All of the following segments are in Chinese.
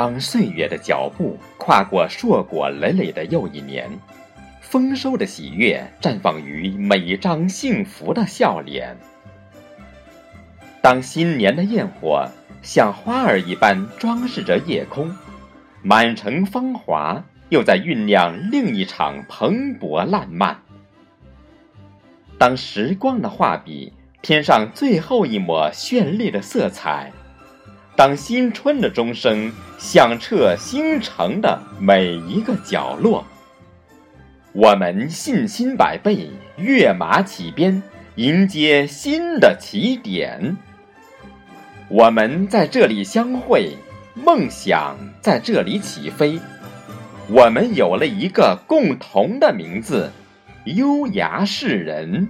当岁月的脚步跨过硕果累累的又一年，丰收的喜悦绽放于每一张幸福的笑脸。当新年的焰火像花儿一般装饰着夜空，满城芳华又在酝酿另一场蓬勃烂漫。当时光的画笔添上最后一抹绚丽的色彩。当新春的钟声响彻星城的每一个角落，我们信心百倍，跃马起鞭，迎接新的起点。我们在这里相会，梦想在这里起飞。我们有了一个共同的名字——优雅世人。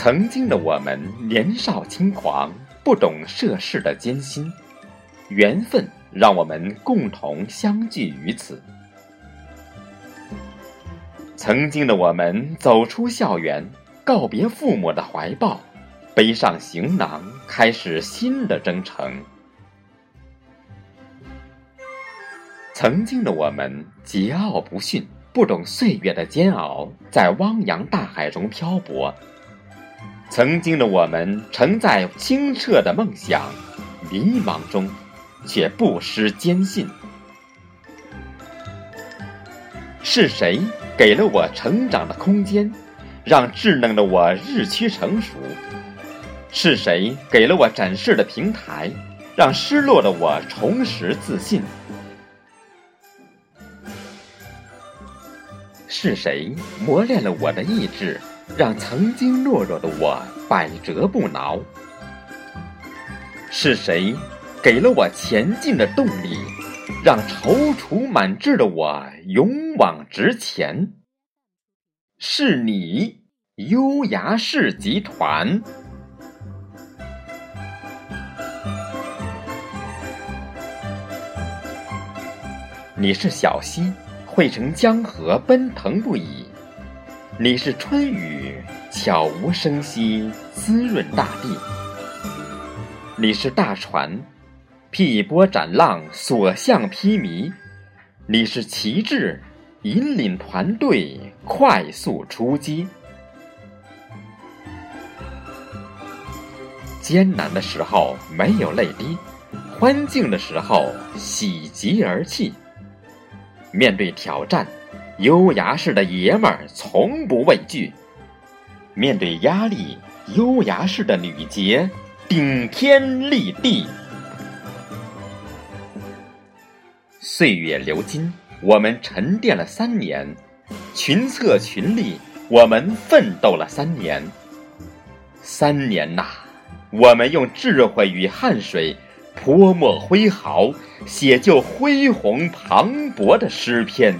曾经的我们年少轻狂，不懂涉世的艰辛，缘分让我们共同相聚于此。曾经的我们走出校园，告别父母的怀抱，背上行囊，开始新的征程。曾经的我们桀骜不驯，不懂岁月的煎熬，在汪洋大海中漂泊。曾经的我们承载清澈的梦想，迷茫中却不失坚信。是谁给了我成长的空间，让稚嫩的我日趋成熟？是谁给了我展示的平台，让失落的我重拾自信？是谁磨练了我的意志？让曾经懦弱的我百折不挠。是谁给了我前进的动力，让踌躇满志的我勇往直前？是你，优雅氏集团。你是小溪，汇成江河，奔腾不已。你是春雨，悄无声息滋润大地；你是大船，劈波斩浪，所向披靡；你是旗帜，引领团队快速出击。艰难的时候没有泪滴，欢庆的时候喜极而泣。面对挑战。优雅式的爷们儿从不畏惧，面对压力，优雅式的女杰顶天立地。岁月流金，我们沉淀了三年；群策群力，我们奋斗了三年。三年呐，我们用智慧与汗水泼墨挥毫，写就恢宏磅礴的诗篇。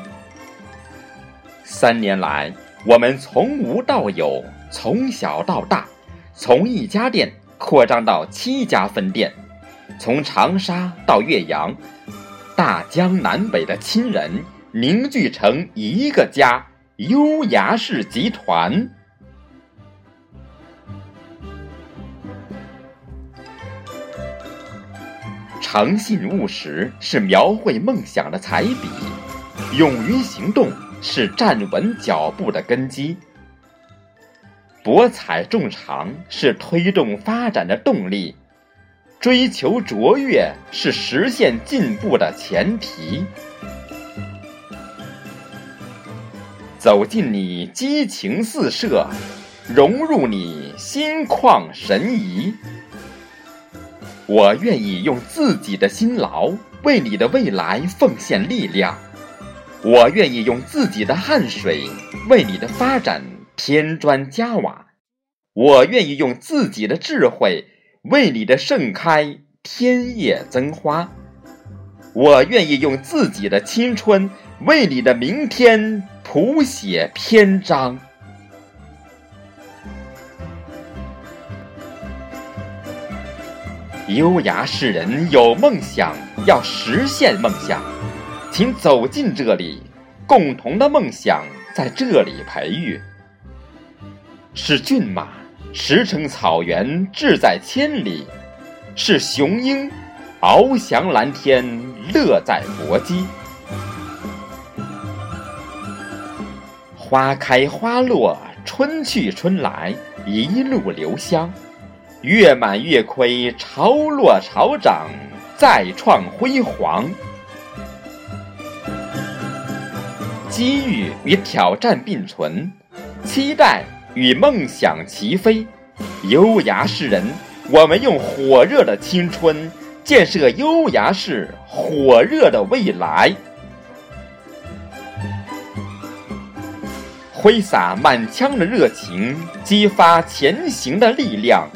三年来，我们从无到有，从小到大，从一家店扩张到七家分店，从长沙到岳阳，大江南北的亲人凝聚成一个家——优雅氏集团。诚信务实是描绘梦想的彩笔，勇于行动。是站稳脚步的根基，博采众长是推动发展的动力，追求卓越是实现进步的前提。走进你激情四射，融入你心旷神怡。我愿意用自己的辛劳为你的未来奉献力量。我愿意用自己的汗水为你的发展添砖加瓦，我愿意用自己的智慧为你的盛开添叶增花，我愿意用自己的青春为你的明天谱写篇章。优雅是人有梦想，要实现梦想。请走进这里，共同的梦想在这里培育。是骏马驰骋草原，志在千里；是雄鹰翱翔蓝天，乐在搏击。花开花落，春去春来，一路留香。月满月亏，潮落潮涨，再创辉煌。机遇与挑战并存，期待与梦想齐飞。优雅是人，我们用火热的青春建设优雅市火热的未来。挥洒满腔的热情，激发前行的力量。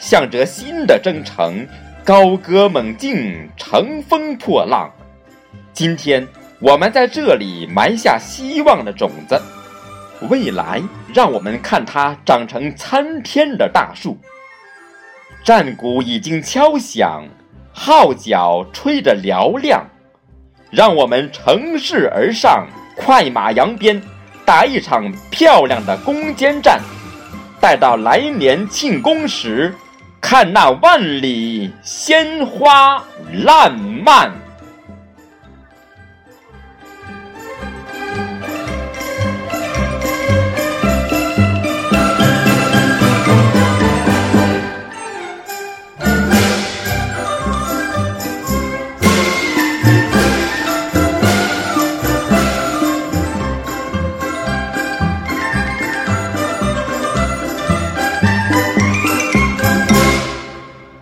向着新的征程，高歌猛进，乘风破浪。今天，我们在这里埋下希望的种子，未来让我们看它长成参天的大树。战鼓已经敲响，号角吹得嘹亮，让我们乘势而上，快马扬鞭，打一场漂亮的攻坚战。待到来年庆功时。看那万里鲜花烂漫。